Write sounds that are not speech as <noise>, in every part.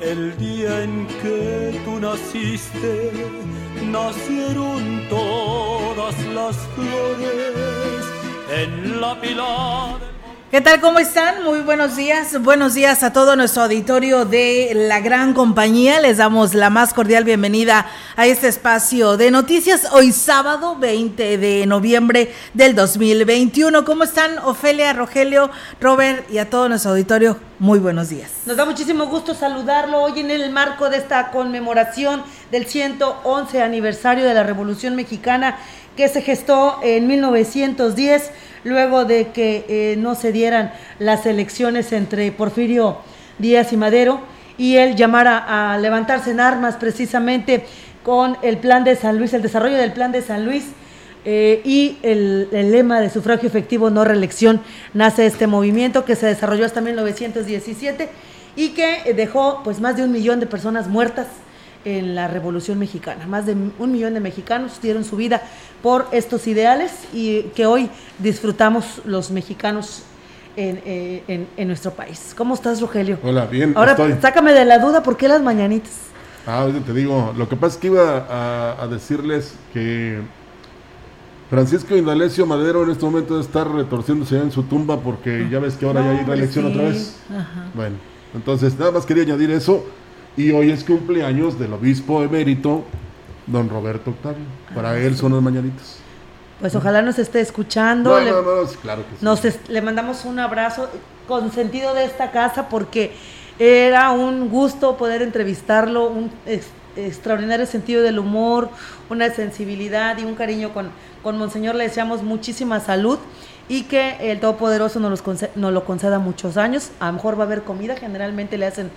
el día en que tú naciste, nacieron todas las flores en la pila ¿Qué tal? ¿Cómo están? Muy buenos días. Buenos días a todo nuestro auditorio de la gran compañía. Les damos la más cordial bienvenida a este espacio de noticias hoy sábado 20 de noviembre del 2021. ¿Cómo están Ofelia, Rogelio, Robert y a todo nuestro auditorio? Muy buenos días. Nos da muchísimo gusto saludarlo hoy en el marco de esta conmemoración del 111 aniversario de la Revolución Mexicana que se gestó en 1910 luego de que eh, no se dieran las elecciones entre Porfirio Díaz y Madero y él llamara a levantarse en armas precisamente con el plan de San Luis, el desarrollo del plan de San Luis eh, y el, lema de sufragio efectivo, no reelección, nace este movimiento que se desarrolló hasta 1917 y que dejó pues más de un millón de personas muertas en la Revolución Mexicana. Más de un millón de mexicanos dieron su vida por estos ideales y que hoy disfrutamos los mexicanos en, eh, nuestro país. ¿Cómo estás, Rogelio? Hola, bien. Ahora sácame de la duda, ¿por qué las mañanitas? Ah, te digo, lo que pasa es que iba a, decirles que Francisco Indalecio Madero en este momento debe estar retorciéndose ya en su tumba porque ya ves que ahora ya hay reelección otra vez. Bueno, entonces nada más quería añadir eso. Y hoy es cumpleaños del obispo emérito, don Roberto Octavio. Para ah, él son los mañanitos. Pues ojalá nos esté escuchando. le, claro que sí. Nos le mandamos un abrazo con sentido de esta casa porque era un gusto poder entrevistarlo, un extraordinario sentido del humor, una sensibilidad y un cariño con, con Monseñor. Le deseamos muchísima salud y que el Todopoderoso nos, nos lo conceda muchos años. A lo mejor va a haber comida, generalmente le hacen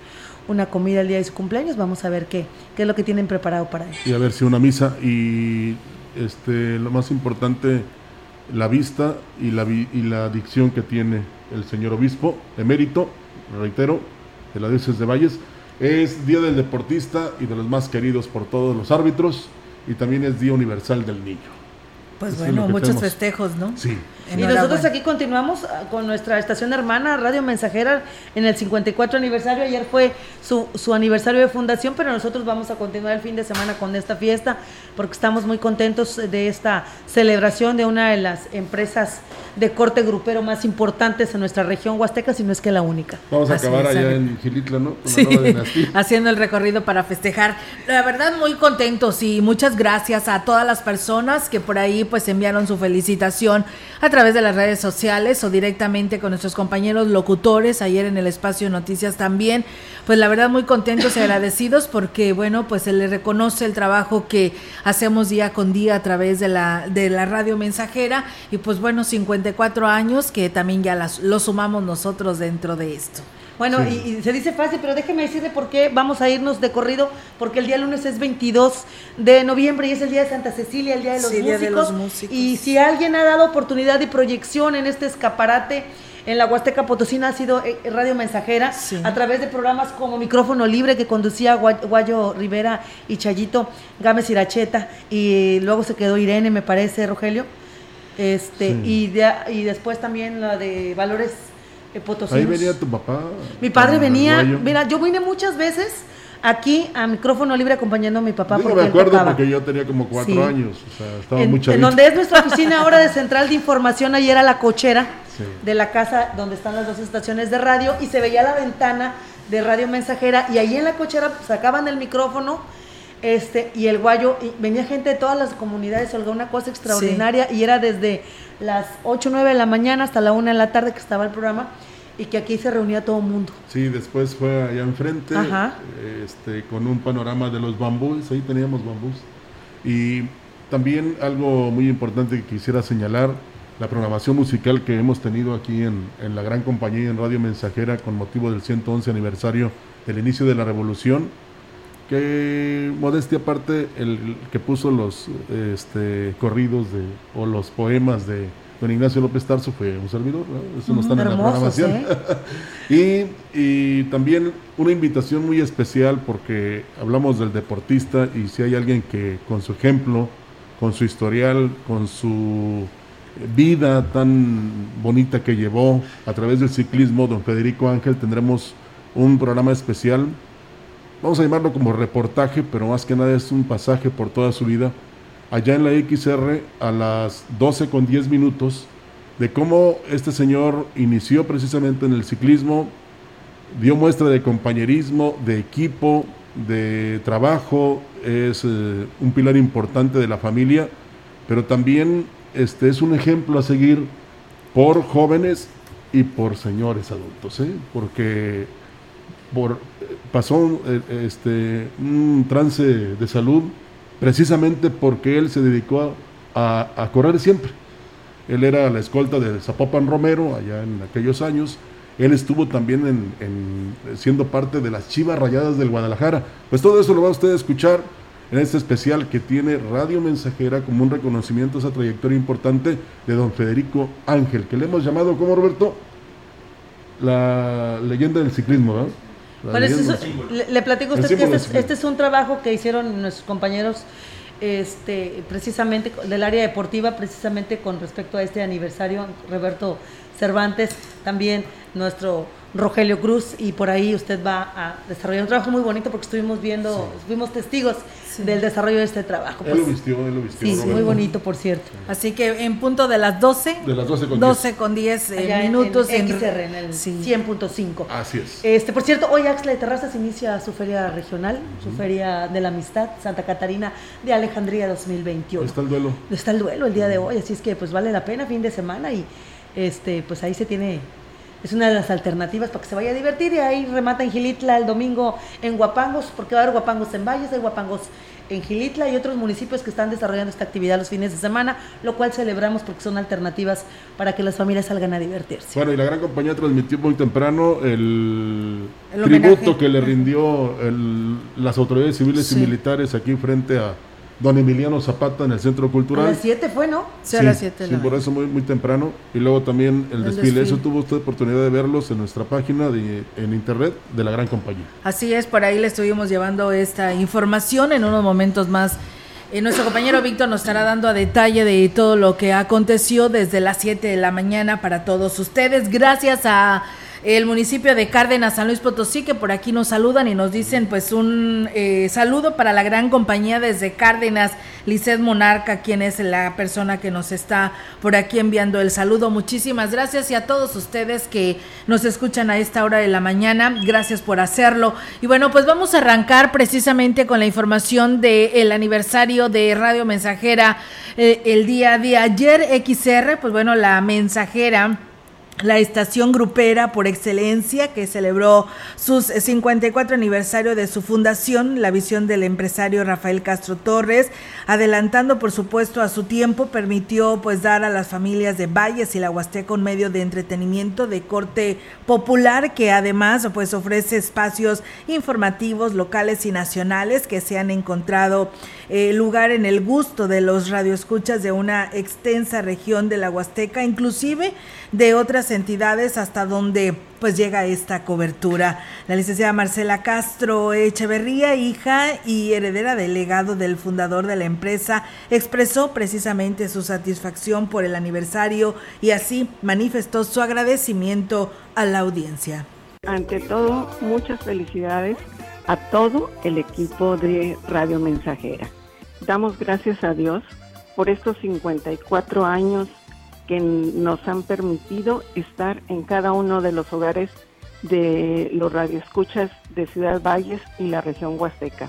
una comida el día de su cumpleaños. Vamos a ver qué, qué es lo que tienen preparado para él. Y a ver si una misa y este lo más importante, la vista y la, y la dicción que tiene el señor obispo emérito, reitero, de la diócesis de Valles. Es Día del Deportista y de los más queridos por todos los árbitros y también es Día Universal del Niño. Pues bueno, muchos festejos, ¿no? Sí. Y nosotros aquí continuamos ah, con nuestra estación hermana, Radio Mensajera, en el 54 aniversario. Ayer fue su, su aniversario de fundación, pero nosotros vamos a continuar el fin de semana con esta fiesta porque estamos muy contentos de esta celebración de una de las empresas de corte grupero más importantes en nuestra región huasteca, si no es que la única. Vamos a acabar allá en Gilitla, ¿no? sí, <laughs> haciendo el recorrido para festejar. La verdad, muy contentos y muchas gracias a todas las personas que por ahí pues enviaron su felicitación a través de las redes sociales o directamente con nuestros compañeros locutores ayer en el espacio Noticias también. Pues la verdad muy contentos y <laughs> agradecidos porque bueno, pues se le reconoce el trabajo que hacemos día con día a través de la de la radio mensajera y pues bueno, 54 años que también ya las, lo sumamos nosotros dentro de esto. Bueno, y, se dice fácil, pero déjeme decirle por qué vamos a irnos de corrido, porque el día lunes es 22 de noviembre y es el día de Santa Cecilia, el día de los, músicos, de los músicos. Y si alguien ha dado oportunidad de proyección en este escaparate, en la Huasteca Potosina ha sido eh, Radio Mensajera, a través de programas como Micrófono Libre que conducía Guayo Rivera y Chayito Gámez Iracheta, y luego se quedó Irene, me parece, Rogelio. Este, y, y después también la de Valores Ahí venía tu papá. Mi padre venía, mira, yo vine muchas veces aquí a micrófono libre acompañando a mi papá. Yo me acuerdo porque yo tenía como cuatro años, o sea, estaba en, En donde es nuestra oficina ahora de central de información, ahí era la cochera de la casa donde están las dos estaciones de radio y se veía la ventana de radio mensajera y ahí en la cochera sacaban el micrófono este y el guayo y venía gente de todas las comunidades, algo una cosa extraordinaria y era desde las 8 o 9 de la mañana hasta la 1 de la tarde que estaba el programa y que aquí se reunía todo el mundo. Sí, después fue allá enfrente Este, con un panorama de los bambús, ahí teníamos bambús. Y también algo muy importante que quisiera señalar, la programación musical que hemos tenido aquí en, en la gran compañía en Radio Mensajera con motivo del 111 aniversario del inicio de la revolución, que modestia aparte el, que puso los este, corridos de, o los poemas de don Ignacio López Tarso fue un servidor, eso no está en la programación. ¿eh? <laughs> y, y, también una invitación muy especial porque hablamos del deportista y si hay alguien que con su ejemplo, con su historial, con su vida tan bonita que llevó a través del ciclismo, don Federico Ángel, tendremos un programa especial vamos a llamarlo como reportaje, pero más que nada es un pasaje por toda su vida, allá en la XR a las 12 con 10 minutos, de cómo este señor inició precisamente en el ciclismo, dio muestra de compañerismo, de equipo, de trabajo, es eh, un pilar importante de la familia, pero también este, es un ejemplo a seguir por jóvenes y por señores adultos, ¿eh? porque por, pasó eh, este, un trance de salud precisamente porque él se dedicó a, correr siempre. Él era la escolta de Zapopan Romero allá en aquellos años. Él estuvo también en, siendo parte de las Chivas Rayadas del Guadalajara. Pues todo eso lo va usted a escuchar en este especial que tiene Radio Mensajera como un reconocimiento a esa trayectoria importante de don Federico Ángel, que le hemos llamado, como Roberto? La leyenda del ciclismo, ¿verdad? Le, platico a usted que este, este es, un trabajo que hicieron nuestros compañeros este, precisamente del área deportiva, precisamente con respecto a este aniversario, Roberto Cervantes, también nuestro Rogelio Cruz, y por ahí usted va a desarrollar un trabajo muy bonito porque estuvimos viendo, fuimos testigos del desarrollo de este trabajo. él lo pues. vistió, él lo vistió. Sí, muy bonito, por cierto. Así que en punto de las 12. De las 12 con 12 con 10 eh, minutos. En, en, XR, en el 100.5. Así es. Este, por cierto, hoy Axla de Terrazas inicia su feria regional, su feria de la amistad, Santa Catarina de Alejandría 2021. Está el duelo. Está el duelo el día de hoy, así es que pues vale la pena, fin de semana y este pues ahí se tiene es una de las alternativas para que se vaya a divertir y ahí remata en Gilitla el domingo en Guapangos, porque va a haber Guapangos en Valles, hay Guapangos en Gilitla y otros municipios que están desarrollando esta actividad los fines de semana, lo cual celebramos porque son alternativas para que las familias salgan a divertirse. Bueno, y la gran compañía transmitió muy temprano el, tributo que le rindió las autoridades civiles y militares aquí frente a Don Emiliano Zapata en el Centro Cultural. A las 7 fue, ¿no? Sí, a las 7. Sí, por eso muy, muy temprano. Y luego también el, desfile. Eso tuvo usted oportunidad de verlos en nuestra página de, en internet de la gran compañía. Así es, por ahí le estuvimos llevando esta información en unos momentos más. Eh, nuestro compañero Víctor nos estará dando a detalle de todo lo que aconteció desde las 7 de la mañana para todos ustedes. Gracias a el municipio de Cárdenas, San Luis Potosí, que por aquí nos saludan y nos dicen pues un eh, saludo para la gran compañía desde Cárdenas, Lizeth Monarca, quien es la persona que nos está por aquí enviando el saludo. Muchísimas gracias y a todos ustedes que nos escuchan a esta hora de la mañana, gracias por hacerlo. Y bueno, pues vamos a arrancar precisamente con la información del aniversario de Radio Mensajera eh, el día de ayer, XR, pues bueno, la mensajera la estación grupera por excelencia que celebró sus 54 aniversario de su fundación, la visión del empresario Rafael Castro Torres, adelantando por supuesto a su tiempo, permitió pues dar a las familias de Valles y la Huasteca un medio de entretenimiento de corte popular que además pues ofrece espacios informativos locales y nacionales que se han encontrado eh, lugar en el gusto de los radioescuchas de una extensa región de la Huasteca, inclusive de otras entidades hasta donde pues llega esta cobertura. La licenciada Marcela Castro Echeverría, hija y heredera del legado del fundador de la empresa, expresó precisamente su satisfacción por el aniversario y así manifestó su agradecimiento a la audiencia. Ante todo, muchas felicidades a todo el equipo de Radio Mensajera. Damos gracias a Dios por estos 54 años que nos han permitido estar en cada uno de los hogares de los radioescuchas de Ciudad Valles y la región Huasteca.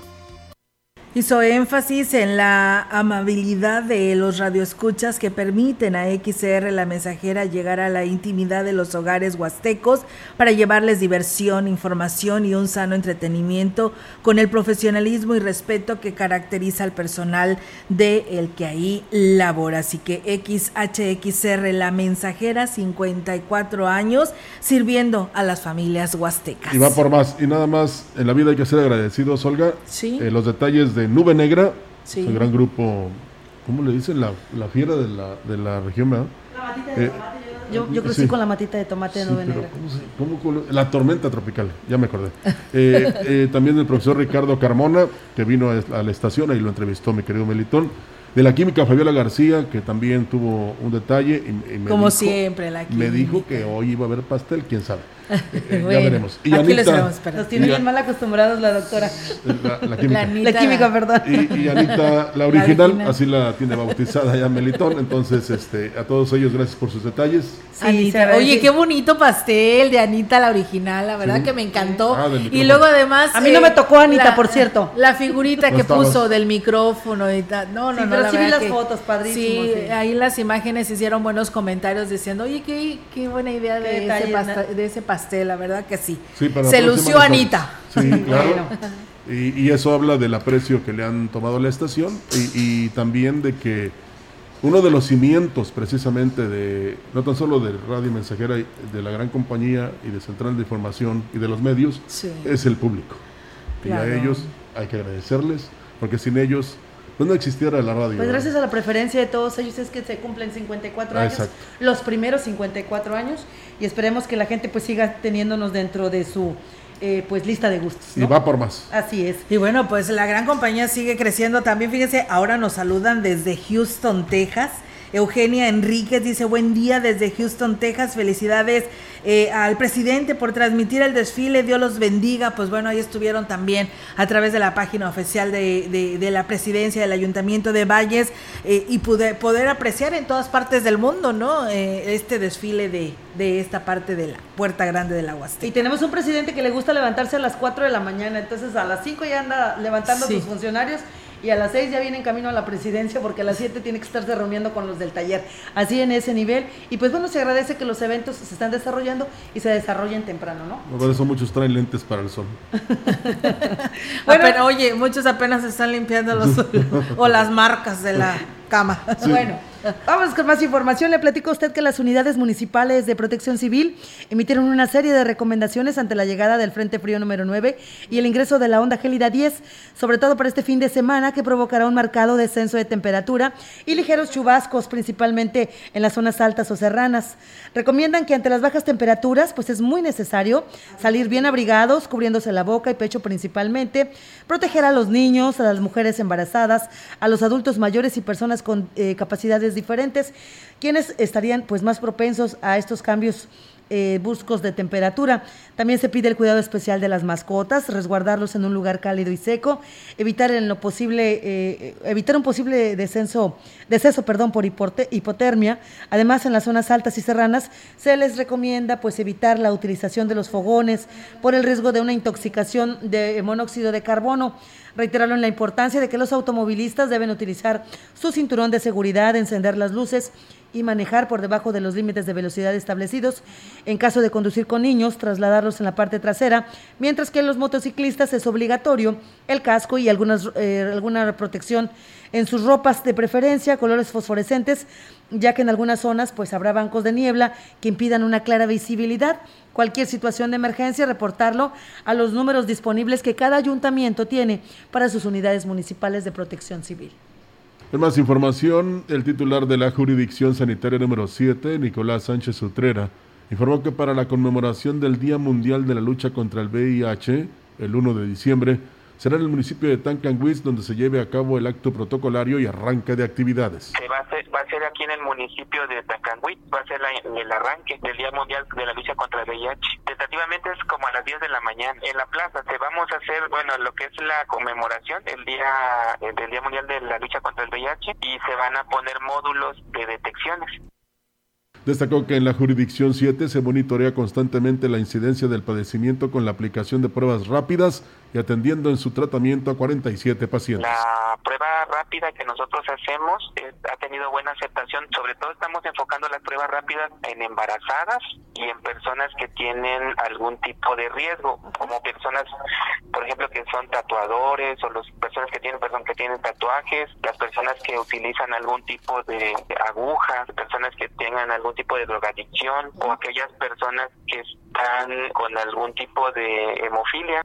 Hizo énfasis en la amabilidad de los radioescuchas que permiten a XR la mensajera llegar a la intimidad de los hogares huastecos para llevarles diversión, información y un sano entretenimiento con el profesionalismo y respeto que caracteriza al personal de el que ahí labora. Así que XHXR la mensajera 54 años sirviendo a las familias huastecas. Y va por más y nada más en la vida hay que ser agradecidos, Olga. Sí. Eh, los detalles de Nube Negra, sí. un gran grupo, ¿cómo le dicen? La, la fiera de la, de la región, ¿verdad? La matita de eh, tomate. Yo, yo crecí con la matita de tomate de Nube Negra. ¿cómo la tormenta tropical, ya me acordé. Eh, <laughs> eh, también el profesor Ricardo Carmona, que vino a la estación, ahí lo entrevistó mi querido Melitón. De la química, Fabiola García, que también tuvo un detalle. Como siempre, la química. Me dijo que hoy iba a haber pastel, quién sabe. Eh, ya veremos. Y aquí Anita, Nos tiene bien mal acostumbrados la doctora. La, química. La, química, perdón. Y, Anita, la original, así la tiene bautizada ya Melitón. Entonces, este, a todos ellos, gracias por sus detalles. oye, qué bonito pastel de Anita, la original, la verdad que me encantó. Ah, y luego además... A mí no me eh, tocó Anita, por cierto. La figurita que puso del micrófono y tal. No, no, no. Pero sí vi las fotos, padrísimo. Sí, ahí las imágenes hicieron buenos comentarios diciendo, oye, qué, qué buena idea de ese, de ese pastel, la verdad que sí. Se lució Anita. Sí, <laughs> claro. y, eso habla del aprecio que le han tomado a la estación y, también de que uno de los cimientos precisamente de, no tan solo de Radio Mensajera, de la gran compañía y de Central de Información y de los medios, es el público. Y a ellos hay que agradecerles, porque sin ellos pues no existiera la radio. Pues gracias a la preferencia de todos ellos es que se cumplen 54 años, los primeros 54 años, y esperemos que la gente pues siga teniéndonos dentro de su eh, pues lista de gustos. Y va por más. Así es. Y bueno, pues la gran compañía sigue creciendo también. Fíjense, ahora nos saludan desde Houston, Texas. Eugenia Enríquez dice, buen día desde Houston, Texas. Felicidades eh, al presidente por transmitir el desfile. Dios los bendiga. Pues bueno, ahí estuvieron también a través de la página oficial de, la presidencia del Ayuntamiento de Valles eh, y pude, poder apreciar en todas partes del mundo, ¿no? Eh, este desfile de, de esta parte de la Puerta Grande del Huasteca. Y tenemos un presidente que le gusta levantarse a las 4 de la mañana, entonces a las 5 ya anda levantando a sus funcionarios y a las 6 ya viene en camino a la presidencia porque a las 7 tiene que estarse reuniendo con los del taller. Así en ese nivel. Y pues bueno, se agradece que los eventos se están desarrollando y se desarrollen temprano, ¿no? Por eso muchos traen lentes para el sol. <laughs> bueno, oye, muchos apenas están limpiando los <laughs> o las marcas de la cama. Bueno. Vamos con más información. Le platico a usted que las unidades municipales de protección civil emitieron una serie de recomendaciones ante la llegada del Frente Frío número 9 y el ingreso de la onda gélida 10, sobre todo para este fin de semana que provocará un marcado descenso de temperatura y ligeros chubascos, principalmente en las zonas altas o serranas. Recomiendan que ante las bajas temperaturas, pues es muy necesario salir bien abrigados, cubriéndose la boca y pecho principalmente, proteger a los niños, a las mujeres embarazadas, a los adultos mayores y personas con eh, capacidades diferentes, quienes estarían pues más propensos a estos cambios eh, buscos de temperatura. También se pide el cuidado especial de las mascotas, resguardarlos en un lugar cálido y seco, evitar en lo posible, eh, evitar un posible descenso, deceso, perdón, por hipotermia. Además, en las zonas altas y serranas se les recomienda pues evitar la utilización de los fogones por el riesgo de una intoxicación de monóxido de carbono. Reiteraron la importancia de que los automovilistas deben utilizar su cinturón de seguridad, encender las luces y manejar por debajo de los límites de velocidad establecidos. En caso de conducir con niños, trasladarlos en la parte trasera, mientras que en los motociclistas es obligatorio el casco y algunas, eh, alguna protección en sus ropas de preferencia, colores fosforescentes, ya que en algunas zonas pues habrá bancos de niebla que impidan una clara visibilidad. Cualquier situación de emergencia, reportarlo a los números disponibles que cada ayuntamiento tiene para sus unidades municipales de protección civil. En más información, el titular de la Jurisdicción Sanitaria número 7, Nicolás Sánchez Utrera, informó que para la conmemoración del Día Mundial de la Lucha contra el VIH, el 1 de diciembre, será en el municipio de Tancanguis donde se lleve a cabo el acto protocolario y arranque de actividades. Se va, a ser, va a ser aquí en el municipio de Tancanguis, va a ser el arranque del Día Mundial de la Lucha contra el VIH. Tentativamente es como a las 10 de la mañana. En la plaza se vamos a hacer, bueno, lo que es la conmemoración del Día, del Día Mundial de la Lucha contra el VIH y se van a poner módulos de detecciones. Destacó que en la jurisdicción 7 se monitorea constantemente la incidencia del padecimiento con la aplicación de pruebas rápidas y atendiendo en su tratamiento a 47 pacientes. La prueba rápida que nosotros hacemos eh, ha tenido buena aceptación, sobre todo estamos enfocando las pruebas rápidas en embarazadas y en personas que tienen algún tipo de riesgo, como personas, por ejemplo, que son tatuadores o las personas que tienen, perdón, que tienen tatuajes, las personas que utilizan algún tipo de agujas, personas que tengan algún tipo de drogadicción o aquellas personas que están con algún tipo de hemofilia.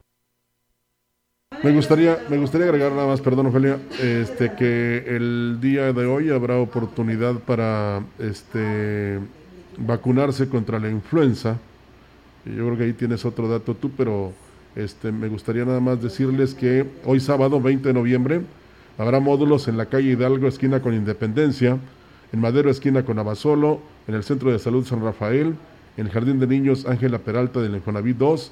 Me gustaría, me gustaría agregar nada más, perdón Ofelia, este, que el día de hoy habrá oportunidad para este, vacunarse contra la influenza. Yo creo que ahí tienes otro dato tú, pero este, me gustaría nada más decirles que hoy sábado 20 de noviembre habrá módulos en la calle Hidalgo, esquina con Independencia, en Madero, esquina con Abasolo, en el Centro de Salud San Rafael, en el Jardín de Niños Ángela Peralta del Infonavit 2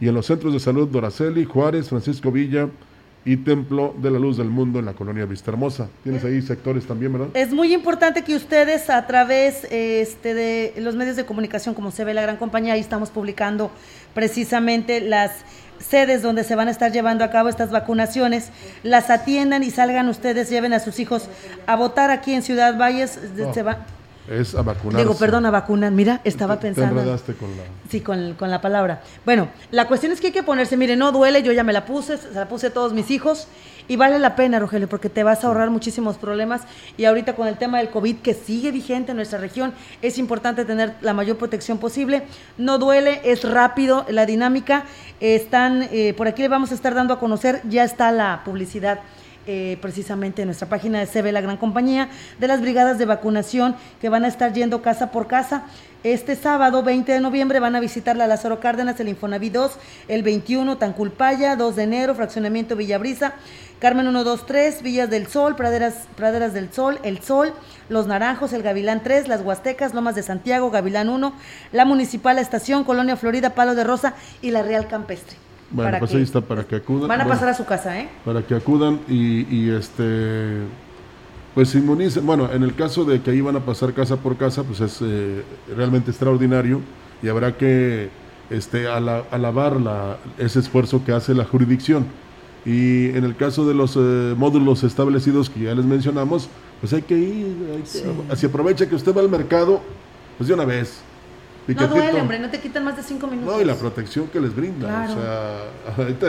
y en los centros de salud Doraceli, Juárez, Francisco Villa y Templo de la Luz del Mundo en la colonia Vista Hermosa. Tienes ahí sectores también, ¿verdad? Es muy importante que ustedes a través este, de los medios de comunicación, como se ve la gran compañía, ahí estamos publicando precisamente las sedes donde se van a estar llevando a cabo estas vacunaciones, las atiendan y salgan ustedes, lleven a sus hijos a votar aquí en Ciudad Valles. Se va, es a vacunar. Digo, perdón, a vacunar. Mira, estaba pensando. Te con la. Sí, con, con, la palabra. Bueno, la cuestión es que hay que ponerse, mire, no duele, yo ya me la puse, se la puse a todos mis hijos y vale la pena, Rogelio, porque te vas a ahorrar muchísimos problemas y ahorita con el tema del COVID que sigue vigente en nuestra región, es importante tener la mayor protección posible. No duele, es rápido la dinámica. Están, eh, por aquí le vamos a estar dando a conocer, ya está la publicidad eh, precisamente en nuestra página de CB La Gran Compañía, de las brigadas de vacunación que van a estar yendo casa por casa. Este sábado 20 de noviembre van a visitar la Lázaro Cárdenas, el Infonaví 2, el 21 Tanculpaya, 2 de enero, Fraccionamiento Villabrisa, Carmen 123, Villas del Sol, Praderas, Praderas del Sol, El Sol, Los Naranjos, El Gavilán 3, Las Huastecas, Lomas de Santiago, Gavilán 1, la Municipal Estación, Colonia Florida, Palo de Rosa y la Real Campestre. Bueno, pues ahí está para que acudan. Van a pasar a su casa, ¿eh? Para que acudan y, este pues se inmunicen. Bueno, en el caso de que ahí van a pasar casa por casa, pues es eh, realmente extraordinario y habrá que este, alabar la, ese esfuerzo que hace la jurisdicción. Y en el caso de los eh, módulos establecidos que ya les mencionamos, pues hay que ir, si aprovecha que usted va al mercado, pues de una vez, no duele, hombre, no te quitan más de cinco minutos. No, y la protección que les brinda. O sea, <laughs> ahorita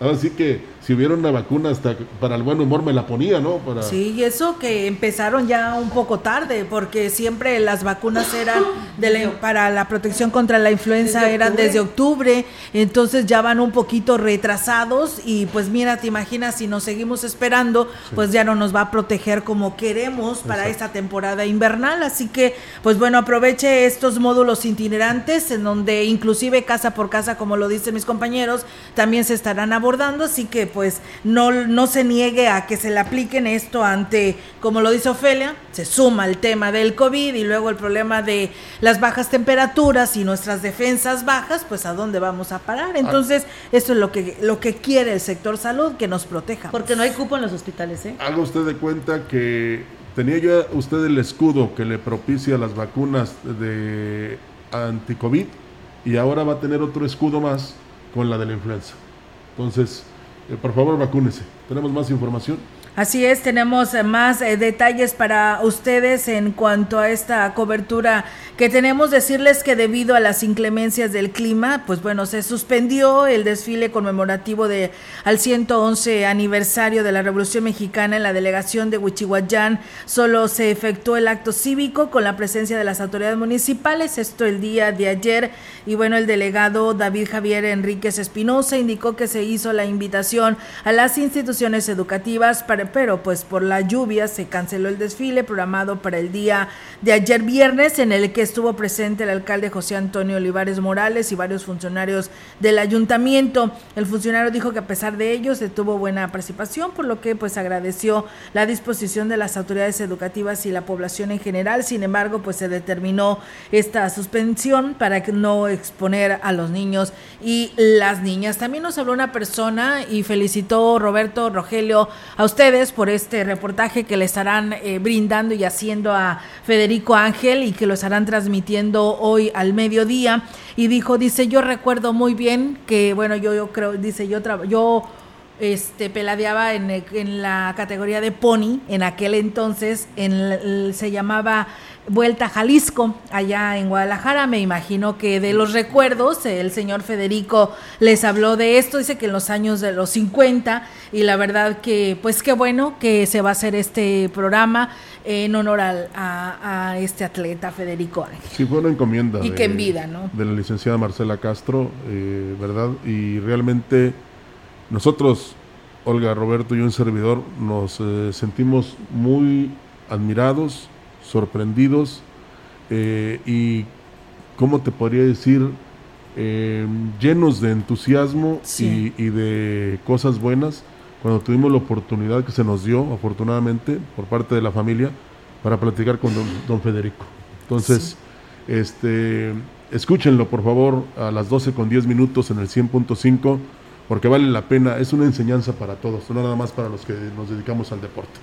Ahora sí que si hubiera una vacuna hasta para el buen humor me la ponía, ¿no? Para... Sí, y eso que empezaron ya un poco tarde, porque siempre las vacunas eran de para la protección contra la influenza eran desde octubre, entonces ya van un poquito retrasados y pues mira, te imaginas si nos seguimos esperando, pues ya no nos va a proteger como queremos para esta temporada invernal, así que pues bueno, aproveche estos módulos itinerantes en donde inclusive casa por casa, como lo dicen mis compañeros, también se estarán abordando, así que pues no, no se niegue a que se le apliquen esto ante, como lo dice Ofelia, se suma el tema del COVID y luego el problema de las bajas temperaturas y nuestras defensas bajas, pues a dónde vamos a parar. Entonces, esto es lo que, lo que quiere el sector salud, que nos proteja. Porque no hay cupo en los hospitales, ¿eh? Haga usted de cuenta que tenía ya usted el escudo que le propicia las vacunas de anti-COVID y ahora va a tener otro escudo más con la de la influenza. Entonces, eh, por favor, vacúnese. Tenemos más información. Así es, tenemos eh, más eh, detalles para ustedes en cuanto a esta cobertura que tenemos. Decirles que debido a las inclemencias del clima, pues bueno, se suspendió el desfile conmemorativo de al 111 aniversario de la Revolución Mexicana en la delegación de Huichihuayán. Solo se efectuó el acto cívico con la presencia de las autoridades municipales, esto el día de ayer. Y bueno, el delegado David Javier Enríquez Espinosa indicó que se hizo la invitación a las instituciones educativas para pero pues por la lluvia se canceló el desfile programado para el día de ayer viernes en el que estuvo presente el alcalde José Antonio Olivares Morales y varios funcionarios del ayuntamiento. El funcionario dijo que a pesar de ello se tuvo buena participación, por lo que pues agradeció la disposición de las autoridades educativas y la población en general. Sin embargo, pues se determinó esta suspensión para no exponer a los niños y las niñas. También nos habló una persona y felicitó Roberto Rogelio a ustedes por este reportaje que le estarán eh, brindando y haciendo a Federico Ángel y que lo estarán transmitiendo hoy al mediodía. Y dijo, dice, yo recuerdo muy bien que, bueno, yo, yo creo, dice, yo, yo este, peladeaba en, en, la categoría de pony, en aquel entonces en, se llamaba Vuelta a Jalisco, allá en Guadalajara. Me imagino que de los recuerdos, el señor Federico les habló de esto, dice que en los años de los 50, y la verdad que, pues qué bueno que se va a hacer este programa en honor a, este atleta Federico Ángel. Sí, fue una encomienda. Y que en vida, ¿no? De la licenciada Marcela Castro, eh, ¿verdad? Y realmente nosotros, Olga, Roberto y un servidor, nos eh, sentimos muy admirados sorprendidos eh, y, ¿cómo te podría decir? Eh, llenos de entusiasmo y, de cosas buenas cuando tuvimos la oportunidad que se nos dio, afortunadamente, por parte de la familia, para platicar con don, Federico. Entonces, este, escúchenlo por favor a las 12 con 10 minutos en el 100.5 porque vale la pena, es una enseñanza para todos, no nada más para los que nos dedicamos al deporte.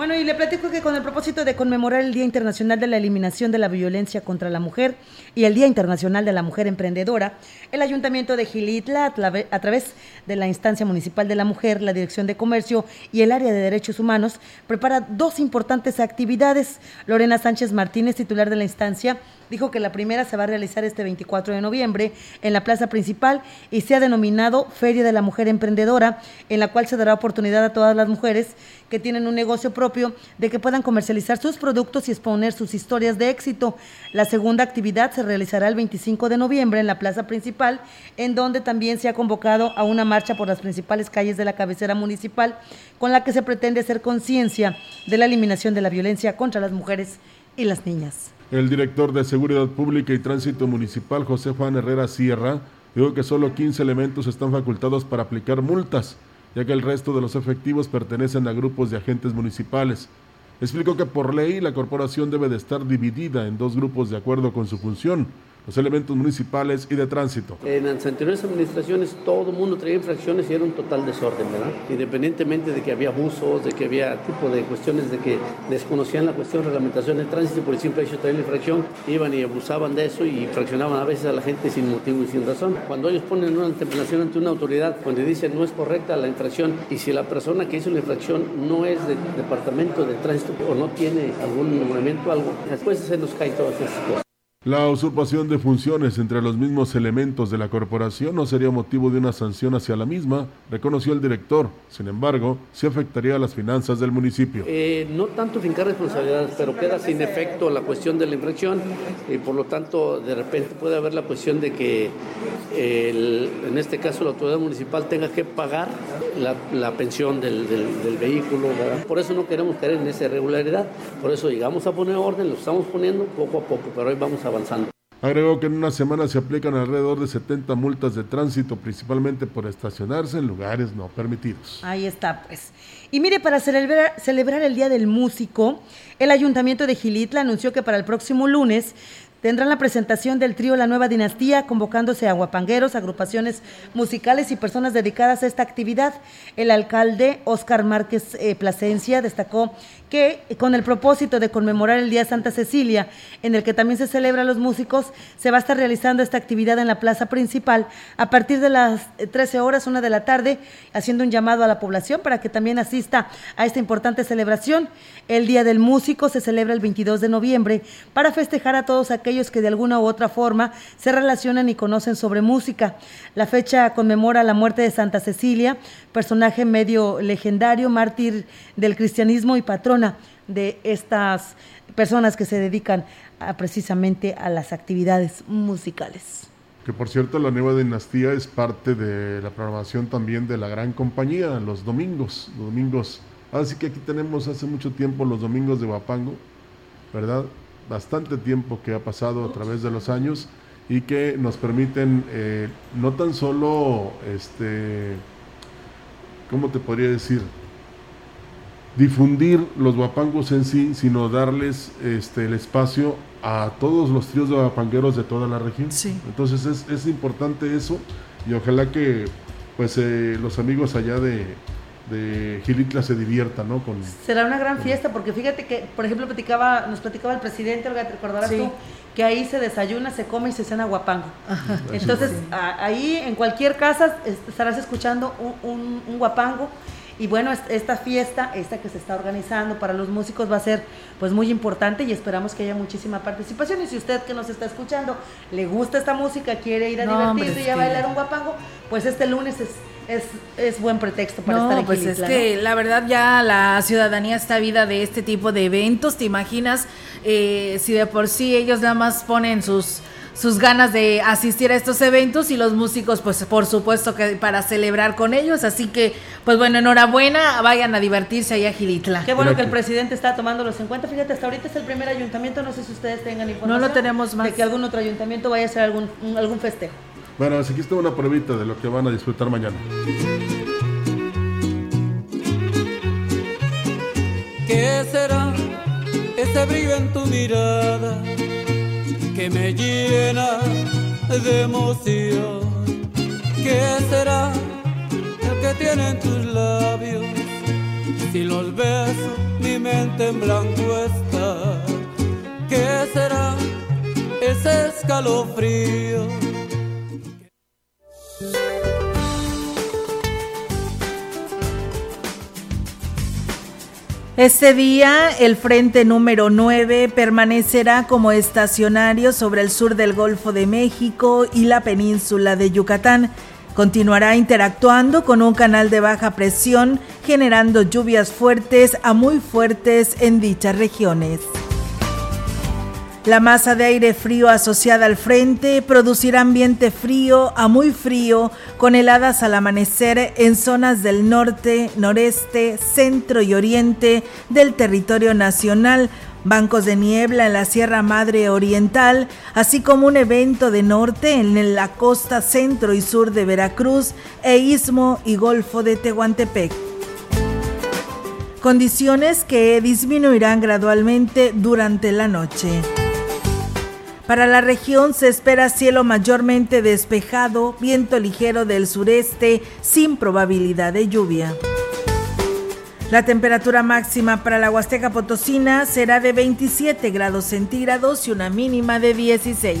Bueno, y le platico que con el propósito de conmemorar el Día Internacional de la Eliminación de la Violencia contra la Mujer y el Día Internacional de la Mujer Emprendedora, el Ayuntamiento de Gilitla, a través de la Instancia Municipal de la Mujer, la Dirección de Comercio y el Área de Derechos Humanos, prepara dos importantes actividades. Lorena Sánchez Martínez, titular de la instancia, dijo que la primera se va a realizar este 24 de noviembre en la plaza principal y se ha denominado Feria de la Mujer Emprendedora, en la cual se dará oportunidad a todas las mujeres que tienen un negocio propio de que puedan comercializar sus productos y exponer sus historias de éxito. La segunda actividad se realizará el 25 de noviembre en la plaza principal, en donde también se ha convocado a una marcha por las principales calles de la cabecera municipal, con la que se pretende hacer conciencia de la eliminación de la violencia contra las mujeres y las niñas. El director de Seguridad Pública y Tránsito Municipal, José Juan Herrera Sierra, dijo que solo 15 elementos están facultados para aplicar multas, ya que el resto de los efectivos pertenecen a grupos de agentes municipales. Explicó que por ley la corporación debe de estar dividida en dos grupos de acuerdo con su función los elementos municipales y de tránsito. En las anteriores administraciones todo el mundo traía infracciones y era un total desorden, ¿verdad? Independientemente de que había abusos, de que había tipo de cuestiones de que desconocían la cuestión de reglamentación del tránsito, por el simple hecho de la infracción, iban y abusaban de eso y fraccionaban a veces a la gente sin motivo y sin razón. Cuando ellos ponen una interpelación ante una autoridad, donde dicen no es correcta la infracción y si la persona que hizo la infracción no es del departamento de tránsito o no tiene algún nombramiento algo, después se nos cae todas esas cosas. La usurpación de funciones entre los mismos elementos de la corporación no sería motivo de una sanción hacia la misma, reconoció el director. Sin embargo, sí afectaría a las finanzas del municipio. Eh, no tanto fincar responsabilidades, pero queda sin efecto la cuestión de la infracción y por lo tanto de repente puede haber la cuestión de que en este caso la autoridad municipal tenga que pagar la, pensión del, vehículo. Por eso no queremos caer en esa irregularidad, por eso llegamos a poner orden, lo estamos poniendo poco a poco, pero hoy vamos a avanzando. Agregó que en una semana se aplican alrededor de 70 multas de tránsito, principalmente por estacionarse en lugares no permitidos. Ahí está, pues. Y mire, para celebrar, celebrar el Día del Músico, el Ayuntamiento de Gilitla anunció que para el próximo lunes tendrán la presentación del trío La Nueva Dinastía, convocándose a guapangueros, agrupaciones musicales y personas dedicadas a esta actividad. El alcalde Oscar Márquez eh, Plasencia destacó que con el propósito de conmemorar el Día Santa Cecilia, en el que también se celebra los músicos, se va a estar realizando esta actividad en la plaza principal a partir de las 13 horas, una de la tarde, haciendo un llamado a la población para que también asista a esta importante celebración. El Día del Músico se celebra el 22 de noviembre para festejar a todos aquellos que de alguna u otra forma se relacionan y conocen sobre música. La fecha conmemora la muerte de Santa Cecilia, personaje medio legendario, mártir del cristianismo y patrona de estas personas que se dedican precisamente a las actividades musicales. Que por cierto, la nueva dinastía es parte de la programación también de la gran compañía, los domingos, domingos. Así que aquí tenemos hace mucho tiempo los domingos de Guapango, ¿verdad? Bastante tiempo que ha pasado a través de los años y que nos permiten eh, no tan solo este ¿cómo te podría decir? Difundir los guapangos en sí, sino darles este, el espacio a todos los tríos de guapangueros de toda la región. Sí. Entonces es, es importante eso y ojalá que pues eh, los amigos allá de, de Gilitla se diviertan, ¿no? Con, Será una gran fiesta porque fíjate que, por ejemplo, platicaba, nos platicaba el presidente, Olga, te recordarás tú, que ahí se desayuna, se come y se cena guapango. Entonces, ahí en cualquier casa estarás escuchando un, un, guapango. Y bueno, esta fiesta, esta que se está organizando para los músicos va a ser pues muy importante y esperamos que haya muchísima participación. Y si usted que nos está escuchando le gusta esta música, quiere ir a divertirse y a bailar un guapango, pues este lunes es es, es buen pretexto para estar aquí. Pues es que la verdad ya la ciudadanía está vida de este tipo de eventos. ¿Te imaginas eh, si de por sí ellos nada más ponen sus sus ganas de asistir a estos eventos y los músicos pues por supuesto que para celebrar con ellos así que pues bueno enhorabuena vayan a divertirse ahí a Gilitla qué bueno que el presidente está tomándolos en cuenta fíjate hasta ahorita es el primer ayuntamiento no sé si ustedes tengan información no lo tenemos más de que algún otro ayuntamiento vaya a hacer algún algún festejo bueno, aquí está una pruebita de lo que van a disfrutar mañana. ¿Qué será ese brillo en tu mirada? que me llena de emoción. ¿Qué será lo que tienen tus labios? Si los beso, mi mente en blanco está. ¿Qué será ese escalofrío? Este día, el frente número 9 permanecerá como estacionario sobre el sur del Golfo de México y la península de Yucatán. Continuará interactuando con un canal de baja presión, generando lluvias fuertes a muy fuertes en dichas regiones. La masa de aire frío asociada al frente producirá ambiente frío a muy frío con heladas al amanecer en zonas del norte, noreste, centro y oriente del territorio nacional, bancos de niebla en la Sierra Madre Oriental, así como un evento de norte en la costa centro y sur de Veracruz e istmo y golfo de Tehuantepec. Condiciones que disminuirán gradualmente durante la noche. Para la región se espera cielo mayormente despejado, viento ligero del sureste sin probabilidad de lluvia. La temperatura máxima para la Huasteca Potosina será de 27 grados centígrados y una mínima de 16.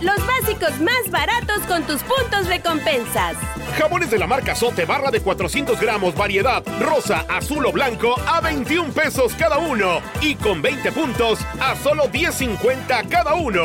los básicos más baratos con tus puntos recompensas. Jabones de la marca Sote barra de 400 gramos, variedad rosa, azul o blanco a 21 pesos cada uno. Y con 20 puntos a solo 10.50 cada uno.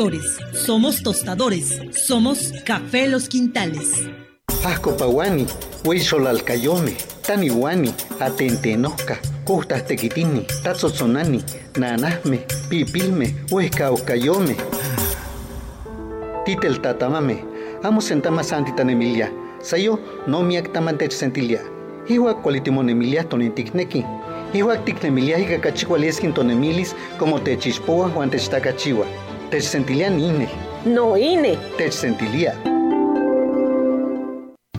somos tostadores, somos Café Los Quintales. Asco Paguani, Huizol Alcayome, Taniwani, Atentenoca, Custas Tequitini, Tazotzonani, Nanasme, Pipilme, Huesca Ocayome. Titel Tatamame, Amo Sentama Santita Emilia, Sayo no mi actamante sentilia. Iwa cualitimon Emilia tonintikneki. Iwa tiknemilia y cacachihualeskin tonemilis como techispoa Juan techtacachiwa. Techcentilian INE. No INE. Techcentilia.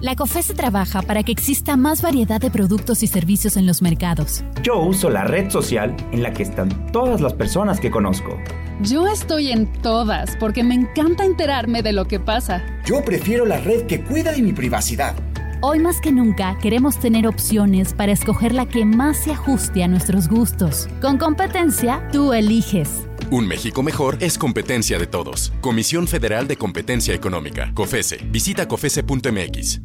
La COFESE trabaja para que exista más variedad de productos y servicios en los mercados. Yo uso la red social en la que están todas las personas que conozco. Yo estoy en todas porque me encanta enterarme de lo que pasa. Yo prefiero la red que cuida de mi privacidad. Hoy más que nunca queremos tener opciones para escoger la que más se ajuste a nuestros gustos. Con competencia, tú eliges. Un México mejor es competencia de todos. Comisión Federal de Competencia Económica. COFESE. Visita COFESE.mx.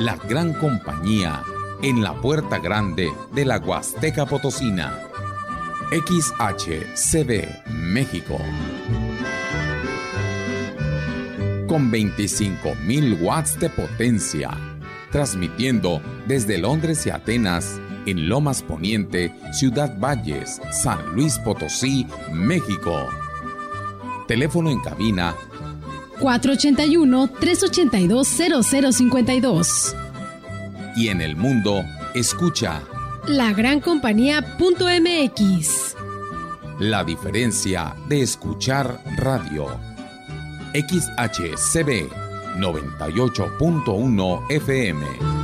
La gran compañía en la puerta grande de la Huasteca Potosina. XHCD México. Con 25.000 watts de potencia. Transmitiendo desde Londres y Atenas en Lomas Poniente, Ciudad Valles, San Luis Potosí, México. Teléfono en cabina 481-382-0052. Y en el mundo, escucha lagrancompañía.mx. La diferencia de escuchar radio. XHCB 98.1 FM.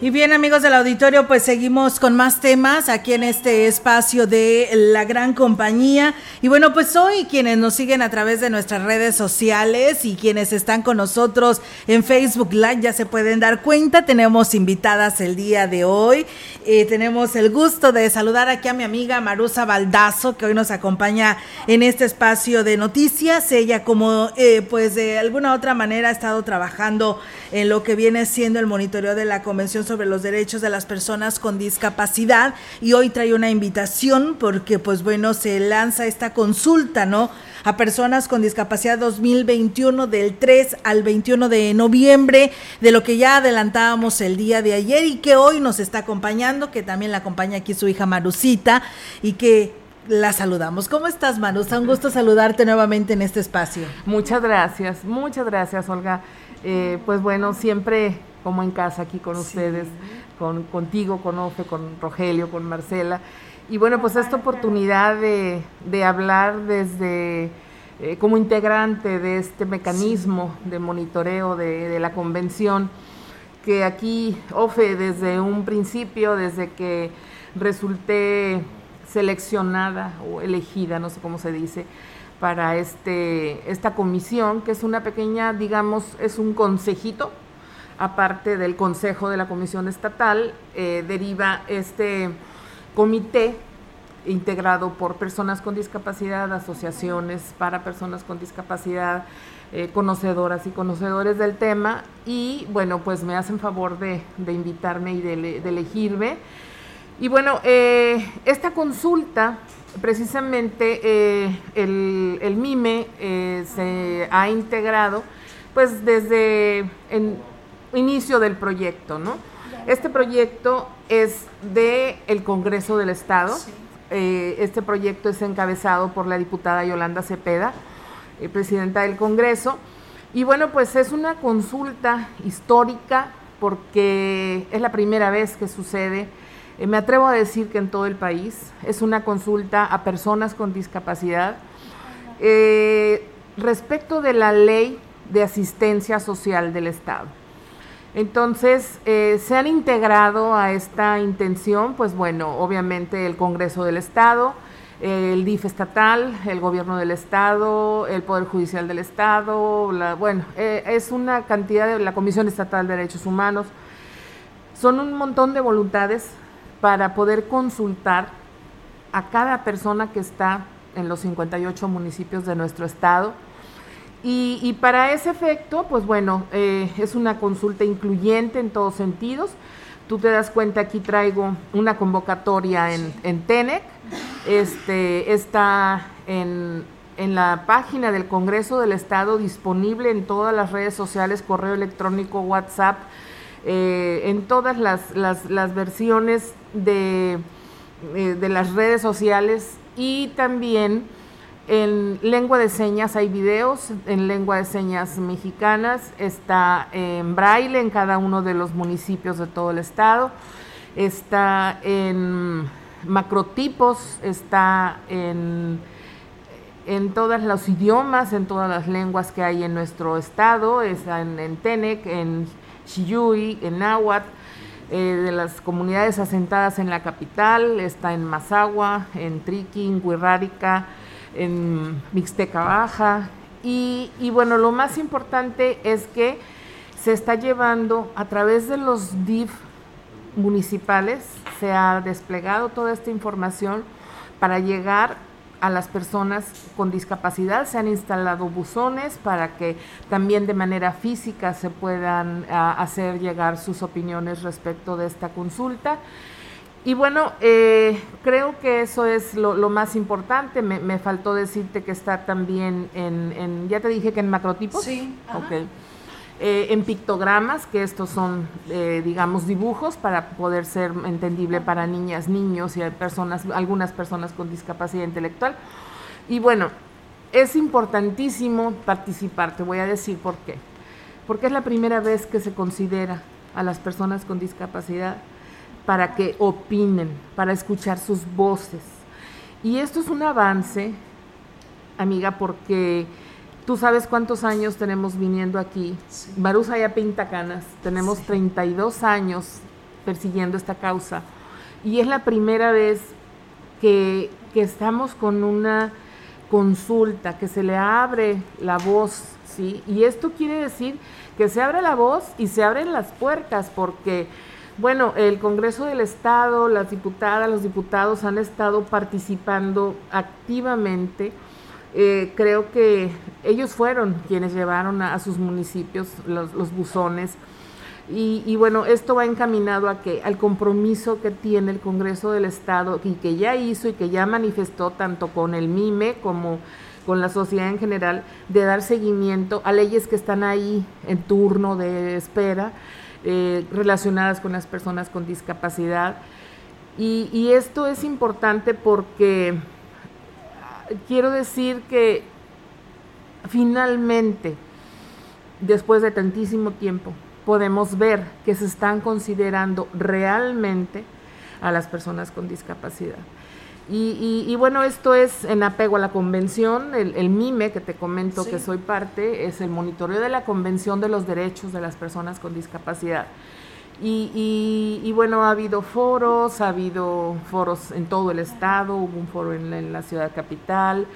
Y bien amigos del auditorio, pues seguimos con más temas aquí en este espacio de la gran compañía. Y bueno, pues hoy quienes nos siguen a través de nuestras redes sociales y quienes están con nosotros en Facebook Live ya se pueden dar cuenta, tenemos invitadas el día de hoy. Eh, tenemos el gusto de saludar aquí a mi amiga Marusa Baldazo, que hoy nos acompaña en este espacio de noticias. Ella como eh, pues de alguna otra manera ha estado trabajando en lo que viene siendo el monitoreo de la Convención sobre los derechos de las personas con discapacidad y hoy trae una invitación porque pues bueno, se lanza esta consulta, ¿no? A personas con discapacidad 2021 del 3 al 21 de noviembre, de lo que ya adelantábamos el día de ayer y que hoy nos está acompañando, que también la acompaña aquí su hija Marucita y que la saludamos. ¿Cómo estás, Marusa? Un gusto saludarte nuevamente en este espacio. Muchas gracias, muchas gracias, Olga. Eh, pues bueno, siempre como en casa aquí con ustedes, con, contigo, con Ofe, con Rogelio, con Marcela. Y bueno, pues esta oportunidad de, hablar desde eh, como integrante de este mecanismo de monitoreo de, la convención, que aquí Ofe desde un principio, desde que resulté seleccionada o elegida, no sé cómo se dice, para este, esta comisión, que es una pequeña, digamos, es un consejito aparte del Consejo de la Comisión Estatal, eh, deriva este comité integrado por personas con discapacidad, asociaciones para personas con discapacidad, eh, conocedoras y conocedores del tema y bueno, pues me hacen favor de, invitarme y de, elegirme. Y bueno, eh, esta consulta, precisamente el, MIME se ha integrado pues desde inicio del proyecto, ¿no? Este proyecto es del el Congreso del Estado. Eh, este proyecto es encabezado por la diputada Yolanda Cepeda, eh, presidenta del Congreso. Y bueno, pues es una consulta histórica porque es la primera vez que sucede. Eh, me atrevo a decir que en todo el país es una consulta a personas con discapacidad respecto de la ley de asistencia social del Estado. Entonces, eh, se han integrado a esta intención, pues bueno, obviamente el Congreso del Estado, el DIF estatal, el Gobierno del Estado, el Poder Judicial del Estado, bueno, eh, es una cantidad de la Comisión Estatal de Derechos Humanos. Son un montón de voluntades para poder consultar a cada persona que está en los 58 municipios de nuestro estado y, para ese efecto, pues bueno, eh, es una consulta incluyente en todos sentidos. Tú te das cuenta, aquí traigo una convocatoria en, en TENEC, este, está en, la página del Congreso del Estado, disponible en todas las redes sociales, correo electrónico, WhatsApp, eh, en todas las, las, versiones de, eh, de las redes sociales y también en lengua de señas hay videos, en lengua de señas mexicanas, está en braille en cada uno de los municipios de todo el estado, está en macrotipos, está en, en todos los idiomas, en todas las lenguas que hay en nuestro estado, está en, en Tenec, en Xiyui, en Nahuatl, eh, de las comunidades asentadas en la capital, está en Mazagua, en Triqui, en Huirrárica, en Mixteca Baja. Y, bueno, lo más importante es que se está llevando a través de los DIF municipales, se ha desplegado toda esta información para llegar a las personas con discapacidad. Se han instalado buzones para que también de manera física se puedan ah, hacer llegar sus opiniones respecto de esta consulta. Y bueno, eh, creo que eso es lo, más importante. Me, faltó decirte que está también en, ya te dije que en macrotipos. Sí. Ok. eh, en pictogramas, que estos son, eh, digamos, dibujos para poder ser entendible para niñas, niños y personas, algunas personas con discapacidad intelectual. Y bueno, es importantísimo participar, te voy a decir por qué. Porque es la primera vez que se considera a las personas con discapacidad para que opinen, para escuchar sus voces. Y esto es un avance, amiga, porque Tú sabes cuántos años tenemos viniendo aquí. Sí. ya pinta canas. Tenemos 32 años persiguiendo esta causa. Y es la primera vez que, que, estamos con una consulta, que se le abre la voz, ¿sí? Y esto quiere decir que se abre la voz y se abren las puertas, porque, bueno, el Congreso del Estado, las diputadas, los diputados han estado participando activamente eh, creo que ellos fueron quienes llevaron a, sus municipios los, buzones. Y, bueno, esto va encaminado a que al compromiso que tiene el Congreso del Estado y que ya hizo y que ya manifestó tanto con el MIME como con la sociedad en general de dar seguimiento a leyes que están ahí en turno de espera eh, relacionadas con las personas con discapacidad. y esto es importante porque quiero decir que finalmente, después de tantísimo tiempo, podemos ver que se están considerando realmente a las personas con discapacidad. Y, bueno, esto es en apego a la convención, el, MIME que te comento que soy parte, es el monitoreo de la Convención de los Derechos de las Personas con Discapacidad. Y, bueno, ha habido foros, ha habido foros en todo el estado, hubo un foro en la, ciudad capital,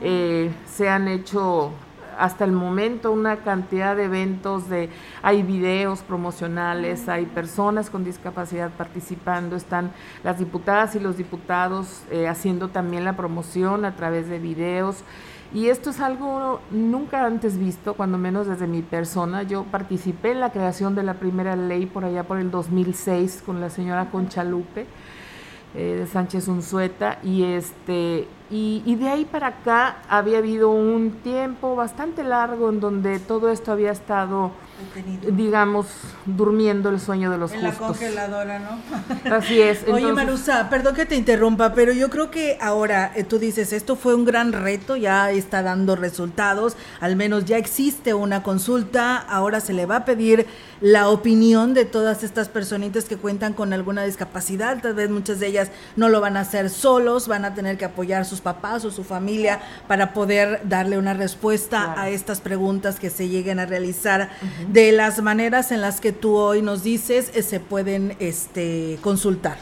eh, se han hecho hasta el momento una cantidad de eventos de hay videos promocionales, hay personas con discapacidad participando, están las diputadas y los diputados eh, haciendo también la promoción a través de videos. Y esto es algo nunca antes visto, cuando menos desde mi persona. Yo participé en la creación de la primera ley por allá por el 2006 con la señora Conchalupe eh, de Sánchez Unzueta y este y, de ahí para acá había habido un tiempo bastante largo en donde todo esto había estado, digamos, durmiendo el sueño de los en la congeladora, ¿no? <laughs> Así es. Oye, Marusa, perdón que te interrumpa, pero yo creo que ahora eh, tú dices, esto fue un gran reto, ya está dando resultados, al menos ya existe una consulta, ahora se le va a pedir la opinión de todas estas personitas que cuentan con alguna discapacidad, tal vez muchas de ellas no lo van a hacer solos, van a tener que apoyar sus papás o su familia para poder darle una respuesta a estas preguntas que se lleguen a realizar de las maneras en las que tú hoy nos dices eh, se pueden este consultar.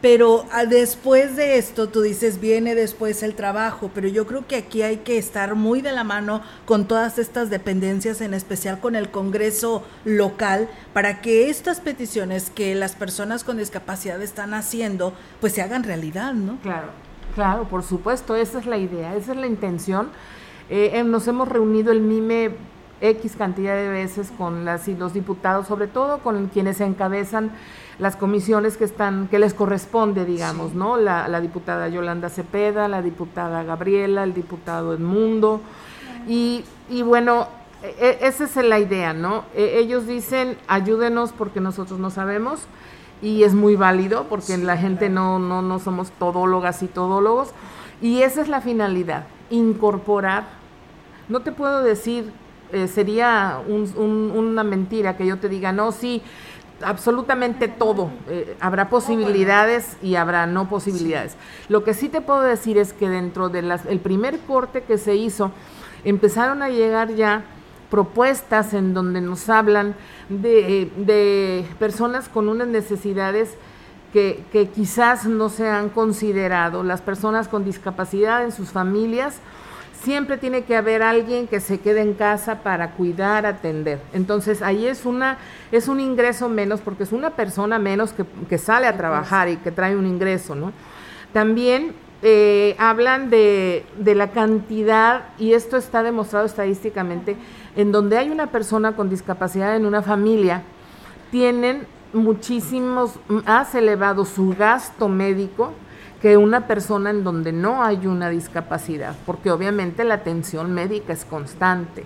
Pero ah, después de esto tú dices viene después el trabajo, pero yo creo que aquí hay que estar muy de la mano con todas estas dependencias, en especial con el Congreso local, para que estas peticiones que las personas con discapacidad están haciendo, pues se hagan realidad, ¿no? Claro. Claro, por supuesto, esa es la idea, esa es la intención. Eh, eh, nos hemos reunido el MIME X cantidad de veces con las y los diputados, sobre todo con quienes encabezan las comisiones que están, que les corresponde, digamos, ¿no? La, diputada Yolanda Cepeda, la diputada Gabriela, el diputado Edmundo. Y, y bueno, e, e, esa es la idea, ¿no? E, ellos dicen, ayúdenos porque nosotros no sabemos y es muy válido porque la gente no, no, no somos todólogas y todólogos. Y esa es la finalidad, incorporar. No te puedo decir, eh, sería una mentira que yo te diga, no, sí, absolutamente todo. Eh, habrá posibilidades y habrá no posibilidades. Lo que sí te puedo decir es que dentro del el primer corte que se hizo, empezaron a llegar ya propuestas en donde nos hablan de, personas con unas necesidades que, quizás no se han considerado, las personas con discapacidad en sus familias, siempre tiene que haber alguien que se quede en casa para cuidar, atender. Entonces ahí es una es un ingreso menos porque es una persona menos que, que sale a trabajar y que trae un ingreso, ¿no? También eh, hablan de, de, la cantidad, y esto está demostrado estadísticamente, en donde hay una persona con discapacidad en una familia, tienen muchísimos, más elevado su gasto médico que una persona en donde no hay una discapacidad, porque obviamente la atención médica es constante.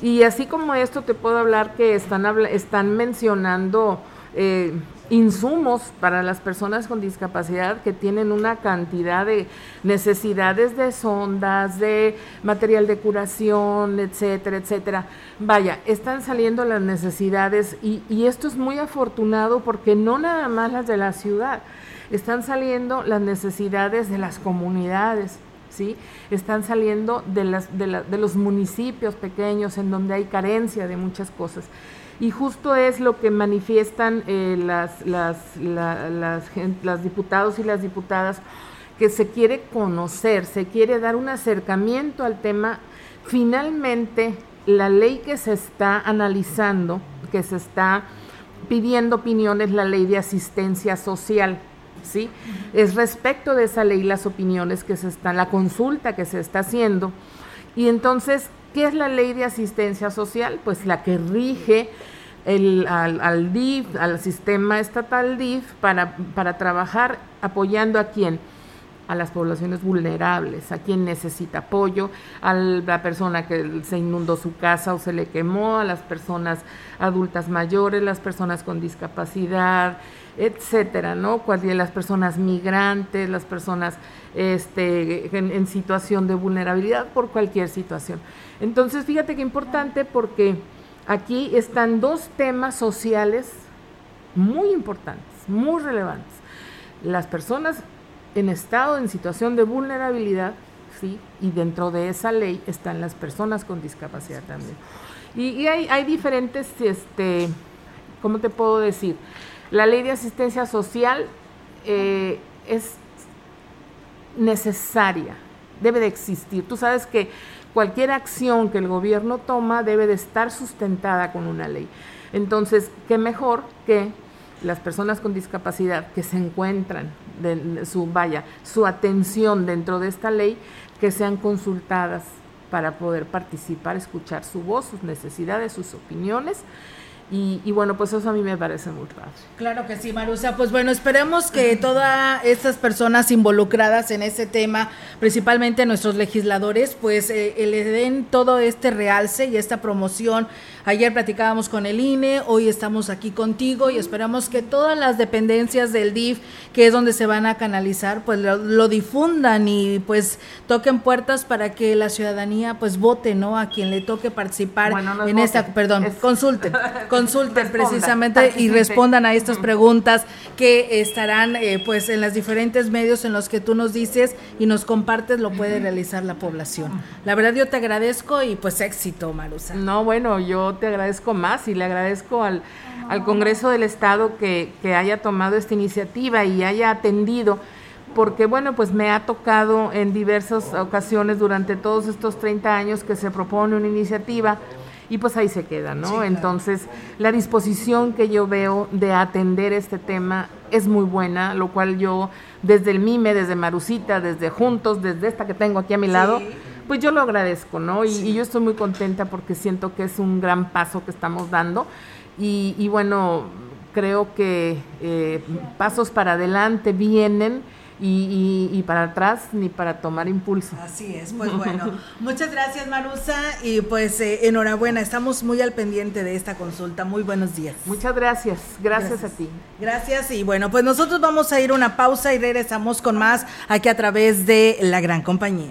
Y así como esto te puedo hablar que están, están mencionando eh, insumos para las personas con discapacidad que tienen una cantidad de necesidades de sondas, de material de curación, etcétera, etcétera. Vaya, están saliendo las necesidades y, y esto es muy afortunado porque no nada más las de la ciudad, están saliendo las necesidades de las comunidades. ¿Sí? Están saliendo de, los municipios pequeños en donde hay carencia de muchas cosas y justo es lo que manifiestan eh, las, las, las, diputados y las diputadas, que se quiere conocer, se quiere dar un acercamiento al tema. Finalmente, la ley que se está analizando, que se está pidiendo opiniones, la ley de asistencia social. ¿Sí? Es respecto de esa ley las opiniones que se están, la consulta que se está haciendo. Y entonces ¿Qué es la ley de asistencia social? Pues la que rige el, al, DIF, al sistema estatal DIF, para, para trabajar apoyando a quién? A las poblaciones vulnerables, a quien necesita apoyo, a la persona que se inundó su casa o se le quemó, a las personas adultas mayores, las personas con discapacidad, etcétera, ¿no? Las personas migrantes, las personas este, en, situación de vulnerabilidad por cualquier situación. Entonces, fíjate qué importante porque aquí están dos temas sociales muy importantes, muy relevantes. Las personas en estado, en situación de vulnerabilidad, ¿sí? Y dentro de esa ley están las personas con discapacidad también. Y, hay, diferentes, este, ¿cómo te puedo decir? La ley de asistencia social eh, es necesaria, debe de existir. Tú sabes que cualquier acción que el gobierno toma debe de estar sustentada con una ley. Entonces, qué mejor que las personas con discapacidad que se encuentran de su vaya, su atención dentro de esta ley que sean consultadas para poder participar, escuchar su voz, sus necesidades, sus opiniones y, bueno, pues eso a mí me parece muy padre. Claro que sí, Marusa. Pues bueno, esperemos que todas estas personas involucradas en este tema, principalmente nuestros legisladores, pues eh, le den todo este realce y esta promoción Ayer platicábamos con el INE, hoy estamos aquí contigo y esperamos que todas las dependencias del DIF, que es donde se van a canalizar, pues lo, difundan y pues toquen puertas para que la ciudadanía pues vote, ¿no? A quien le toque participar en esta, perdón, consulten, <laughs> consulten precisamente y respondan a estas preguntas que estarán eh, pues en los diferentes medios en los que tú nos dices y nos compartes, lo puede realizar la población. La verdad yo te agradezco y pues éxito, Marusa. No, bueno, yo te agradezco más y le agradezco al, al Congreso del Estado que, que, haya tomado esta iniciativa y haya atendido, porque bueno, pues me ha tocado en diversas ocasiones durante todos estos 30 años que se propone una iniciativa y pues ahí se queda, ¿no? Entonces, la disposición que yo veo de atender este tema es muy buena, lo cual yo desde el MIME, desde Marucita, desde Juntos, desde esta que tengo aquí a mi lado, pues yo lo agradezco, ¿no? Y, yo estoy muy contenta porque siento que es un gran paso que estamos dando. Y, bueno, creo que eh, pasos para adelante vienen. Y, para atrás ni para tomar impulso. Así es, pues bueno, muchas gracias Marusa y pues eh, enhorabuena, estamos muy al pendiente de esta consulta, muy buenos días. Muchas gracias, gracias, gracias, a ti. Gracias y bueno, pues nosotros vamos a ir a una pausa y regresamos con más aquí a través de la gran compañía.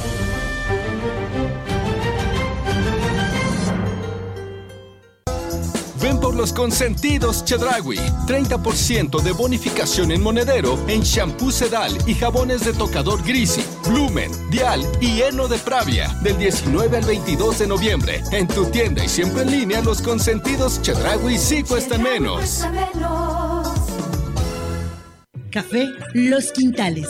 por los consentidos Chedragui. 30% de bonificación en monedero en shampoo sedal y jabones de tocador Grisi, Blumen, Dial y Heno de Pravia. Del 19 al 22 de noviembre. En tu tienda y siempre en línea, los consentidos Chedragui sí cuestan menos. Café Los Quintales.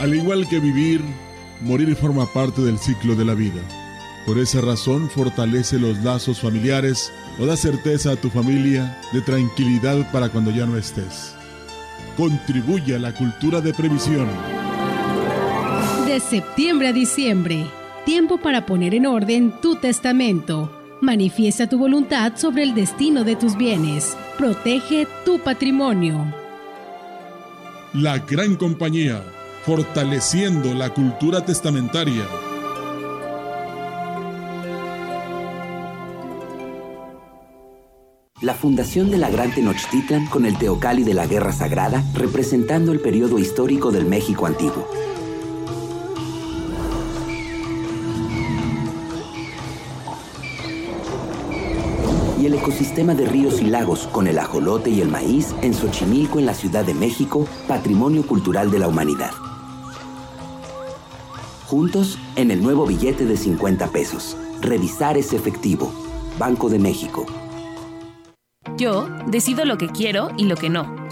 Al igual que vivir, morir forma parte del ciclo de la vida. Por esa razón fortalece los lazos familiares o da certeza a tu familia de tranquilidad para cuando ya no estés. Contribuye a la cultura de previsión. De septiembre a diciembre, tiempo para poner en orden tu testamento. Manifiesta tu voluntad sobre el destino de tus bienes. Protege tu patrimonio. La gran compañía, fortaleciendo la cultura testamentaria. La fundación de la Gran Tenochtitlan con el Teocalli de la Guerra Sagrada, representando el periodo histórico del México antiguo. y el ecosistema de ríos y lagos con el ajolote y el maíz en Xochimilco, en la Ciudad de México, Patrimonio Cultural de la Humanidad. Juntos en el nuevo billete de 50 pesos. Revisar ese efectivo. Banco de México. Yo decido lo que quiero y lo que no.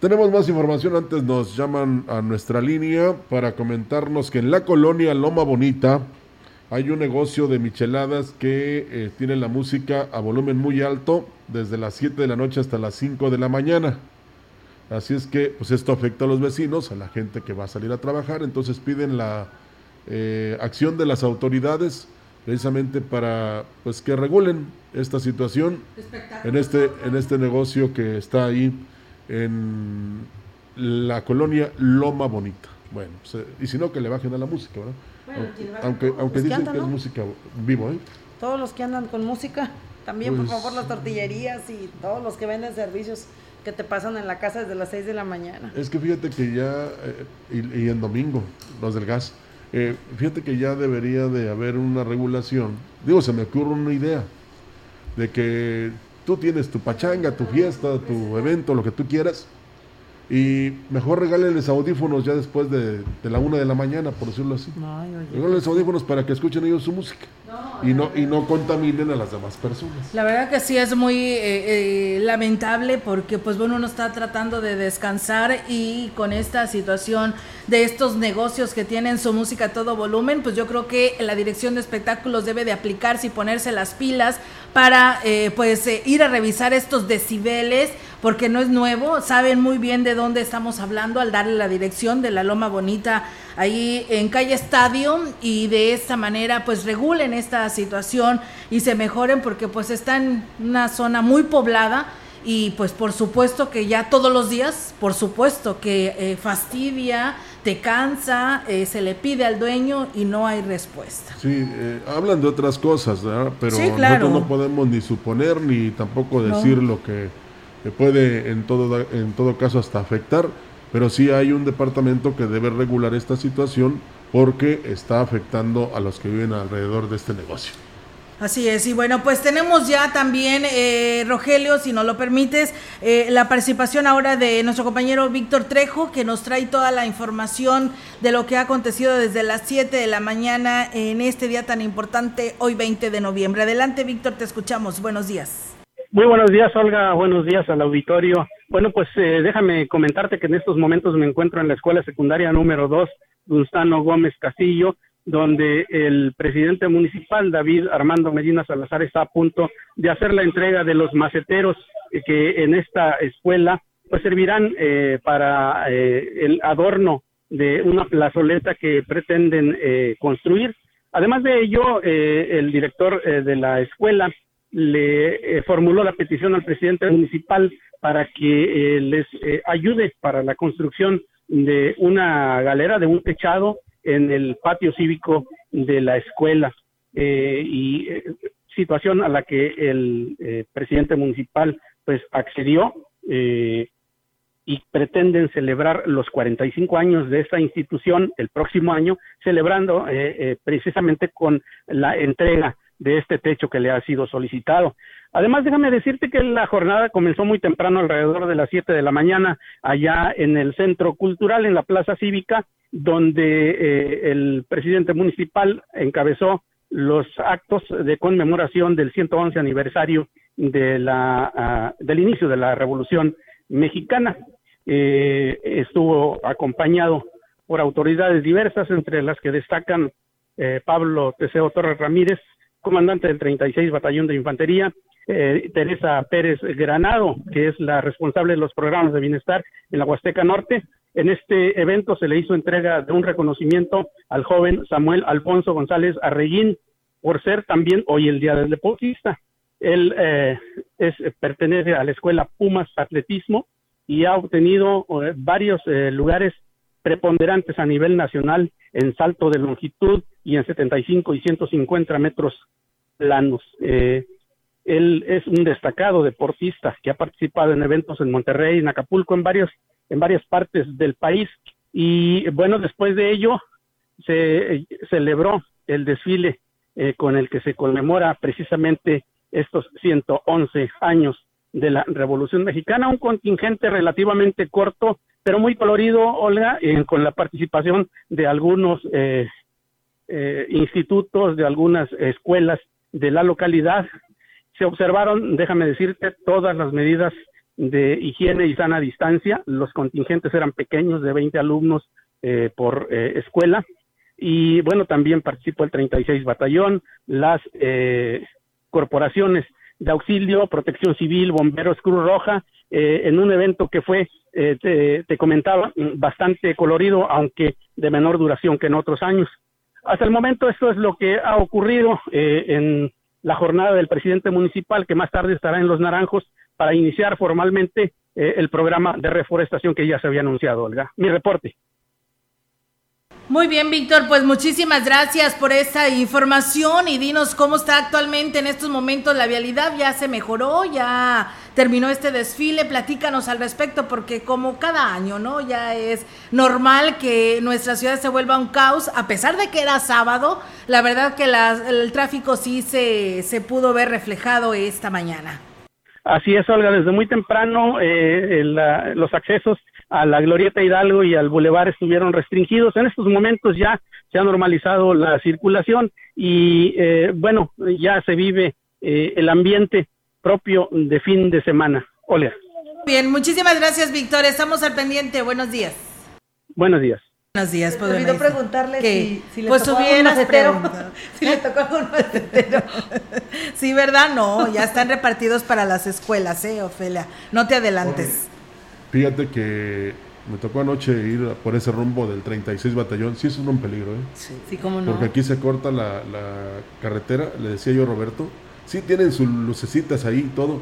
Tenemos más información, antes nos llaman a nuestra línea para comentarnos que en la colonia Loma Bonita hay un negocio de micheladas que eh, tiene la música a volumen muy alto desde las 7 de la noche hasta las 5 de la mañana. Así es que pues esto afecta a los vecinos, a la gente que va a salir a trabajar, entonces piden la eh, acción de las autoridades precisamente para pues que regulen esta situación en este en este negocio que está ahí en la colonia Loma Bonita. Bueno, pues, eh, y si no, que le bajen a la música, ¿verdad? aunque aunque dicen que, es música vivo, ¿eh? Todos los que andan con música, también por pues favor las tortillerías y todos los que venden servicios que te pasan en la casa desde las 6 de la mañana. Es que fíjate que ya, eh, y, en domingo, los del gas, eh, fíjate que ya debería de haber una regulación. Digo, se me ocurre una idea de que Tú tienes tu pachanga, tu fiesta, tu evento, lo que tú quieras. Y mejor regálenles audífonos ya después de, la una de la mañana, por decirlo así. Regálenles audífonos para que escuchen ellos su música y no y no contaminen a las demás personas. La verdad que sí es muy eh, eh, lamentable porque pues bueno uno está tratando de descansar y con esta situación de estos negocios que tienen su música a todo volumen, pues yo creo que la dirección de espectáculos debe de aplicarse y ponerse las pilas para eh, pues eh, ir a revisar estos decibeles porque no es nuevo, saben muy bien de dónde estamos hablando al darle la dirección de la Loma Bonita ahí en calle Estadio y de esta manera pues regulen esta situación y se mejoren porque pues está en una zona muy poblada y pues por supuesto que ya todos los días, por supuesto que eh, fastidia, te cansa, eh, se le pide al dueño y no hay respuesta. Sí, eh, hablan de otras cosas, pero nosotros no podemos ni suponer ni tampoco decir lo que puede en todo, en todo caso hasta afectar, pero sí hay un departamento que debe regular esta situación porque está afectando a los que viven alrededor de este negocio. Así es, y bueno, pues tenemos ya también, eh, Rogelio, si nos lo permites, eh, la participación ahora de nuestro compañero Víctor Trejo, que nos trae toda la información de lo que ha acontecido desde las 7 de la mañana en este día tan importante, hoy 20 de noviembre. Adelante, Víctor, te escuchamos. Buenos días. Muy buenos días, Olga. Buenos días al auditorio. Bueno, pues eh, déjame comentarte que en estos momentos me encuentro en la escuela secundaria número 2, Gunstano Gómez Castillo donde el presidente municipal, David Armando Medina Salazar, está a punto de hacer la entrega de los maceteros que en esta escuela pues servirán eh, para eh, el adorno de una plazoleta que pretenden eh, construir. Además de ello, el director de la escuela le formuló la petición al presidente municipal para que les ayude para la construcción de una galera, de un techado en el patio cívico de la escuela. y situación a la que el presidente municipal pues accedió eh, y pretenden celebrar los 45 años de esta institución el próximo año, celebrando eh, eh, precisamente con la entrega de este techo que le ha sido solicitado. Además, déjame decirte que la jornada comenzó muy temprano, alrededor de las 7 de la mañana, allá en el Centro Cultural, en la Plaza Cívica, donde el presidente municipal encabezó los actos de conmemoración del 111 aniversario de la, ah, del inicio de la Revolución Mexicana. Eh, estuvo acompañado por autoridades diversas, entre las que destacan eh, Pablo Teseo Torres Ramírez, comandante del 36 Batallón de Infantería, eh, Teresa Pérez Granado, que es la responsable de los programas de bienestar en la Huasteca Norte. En este evento se le hizo entrega de un reconocimiento al joven Samuel Alfonso González Arreguín por ser también hoy el Día del Deportista. Él eh, es, pertenece a la escuela Pumas Atletismo y ha obtenido eh, varios lugares preponderantes a nivel nacional en salto de longitud y en 75 y 150 metros planos. él es un destacado deportista que ha participado en eventos en Monterrey, en Acapulco, en varios, en varias partes del país. Y bueno, después de ello se celebró el desfile con el que se conmemora precisamente estos 111 años de la Revolución Mexicana, un contingente relativamente corto, pero muy colorido, Olga, con la participación de algunos eh, eh, institutos, de algunas escuelas de la localidad. Se observaron, déjame decirte, todas las medidas de higiene y sana distancia. Los contingentes eran pequeños, de 20 alumnos eh, por escuela. Y bueno, también participó el 36 Batallón, las corporaciones de auxilio, protección civil, bomberos, Cruz Roja, eh, en un evento que fue, eh, te, comentaba, bastante colorido, aunque de menor duración que en otros años. Hasta el momento esto es lo que ha ocurrido eh, en la jornada del presidente municipal, que más tarde estará en Los Naranjos para iniciar formalmente el programa de reforestación que ya se había anunciado, Olga. Mi reporte. Muy bien, Víctor, pues muchísimas gracias por esta información y dinos cómo está actualmente en estos momentos la vialidad. ¿Ya se mejoró? ¿Ya terminó este desfile? Platícanos al respecto porque como cada año, ¿no? Ya es normal que nuestra ciudad se vuelva un caos, a pesar de que era sábado, la verdad que el tráfico sí se, se pudo ver reflejado esta mañana. Así es, Olga, desde muy temprano eh, los accesos a la Glorieta Hidalgo y al Boulevard estuvieron restringidos. En estos momentos ya se ha normalizado la circulación y eh, bueno, ya se vive eh, el ambiente propio de fin de semana. Olga. Bien, muchísimas gracias, Víctor. Estamos al pendiente. Buenos días. Buenos días. Buenos días, pues. Olvidó preguntarle si, si, le pues tocó algún macetero. <laughs> si le tocó algún macetero. <laughs> sí, ¿verdad? No, ya están repartidos para las escuelas, ¿eh, Ofelia? No te adelantes. fíjate que me tocó anoche ir por ese rumbo del 36 Batallón. Sí, es un peligro, ¿eh? Sí, sí cómo no. Porque aquí se corta la, la carretera, le decía yo a Roberto. Sí, tienen sus lucecitas ahí y todo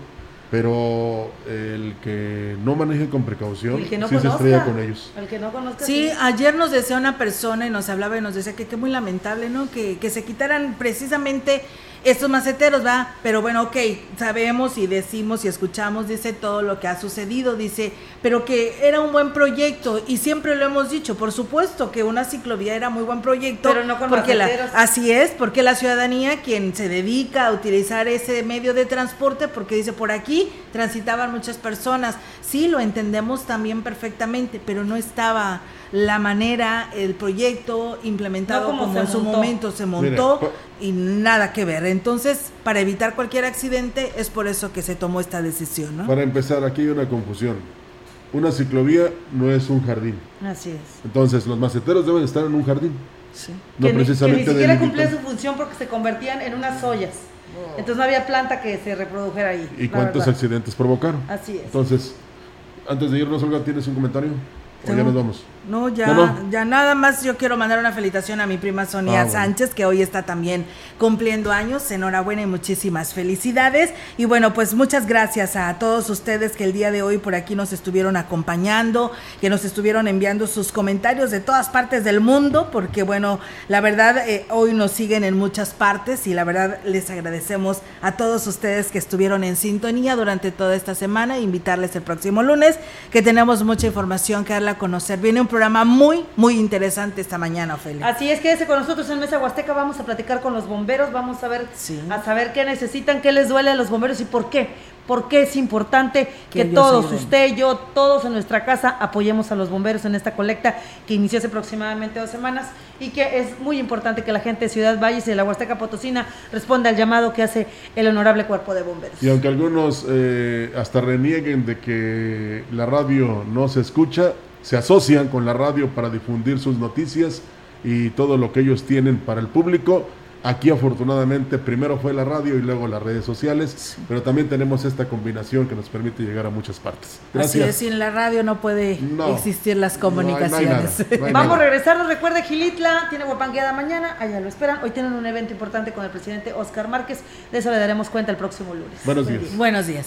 pero el que no maneje con precaución sí se estrella con ellos. El que no conozca. Sí, ayer nos decía una persona y nos hablaba y nos decía que qué muy lamentable, ¿no? Que, que se quitaran precisamente estos maceteros, va, pero bueno, ok, sabemos y decimos y escuchamos, dice todo lo que ha sucedido, dice, pero que era un buen proyecto y siempre lo hemos dicho, por supuesto que una ciclovía era muy buen proyecto, pero no con porque la, así es, porque la ciudadanía quien se dedica a utilizar ese medio de transporte, porque dice por aquí transitaban muchas personas, sí lo entendemos también perfectamente, pero no estaba la manera, el proyecto implementado como, en su momento se montó y nada que ver. Entonces, para evitar cualquier accidente, es por eso que se tomó esta decisión. ¿no? Para empezar, aquí hay una confusión. Una ciclovía no es un jardín. Así es. Entonces, los maceteros deben estar en un jardín. Sí. No que precisamente ni, que ni siquiera cumplía su función porque se convertían en unas ollas. Entonces no había planta que se reprodujera ahí. ¿Y cuántos accidentes provocaron? Así es. Entonces, Antes de irnos, Olga, ¿tienes un comentario? ¿O ya nos vamos? No, ya, ya nada más yo quiero mandar una felicitación a mi prima Sonia ah, Sánchez, que hoy está también cumpliendo años. Enhorabuena y muchísimas felicidades. Y bueno, pues muchas gracias a todos ustedes que el día de hoy por aquí nos estuvieron acompañando, que nos estuvieron enviando sus comentarios de todas partes del mundo, porque bueno, la verdad eh, hoy nos siguen en muchas partes y la verdad les agradecemos a todos ustedes que estuvieron en sintonía durante toda esta semana e invitarles el próximo lunes, que tenemos mucha información que darle a conocer. Viene un programa muy, muy interesante esta mañana, Ophelia. Así es, quédese con nosotros en Mesa Huasteca, vamos a platicar con los bomberos, vamos a ver, a saber qué necesitan, qué les duele a los bomberos y por qué. Porque es importante que, todos, usted, yo, todos en nuestra casa apoyemos a los bomberos en esta colecta que inició hace aproximadamente dos semanas y que es muy importante que la gente de Ciudad Valles y de la Huasteca Potosina responda al llamado que hace el honorable cuerpo de bomberos. Y aunque algunos eh, hasta renieguen de que la radio no se escucha, se asocian con la radio para difundir sus noticias y todo lo que ellos tienen para el público. Aquí afortunadamente primero fue la radio y luego las redes sociales, pero también tenemos esta combinación que nos permite llegar a muchas partes. Gracias. Así es, sin la radio no puede existir las comunicaciones. <laughs> Vamos a regresar, recuerde Gilitla, tiene guapangueada mañana, allá lo esperan. Hoy tienen un evento importante con el presidente Oscar Márquez, de eso le daremos cuenta el próximo lunes. Buenos días. Buenos días.